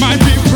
might be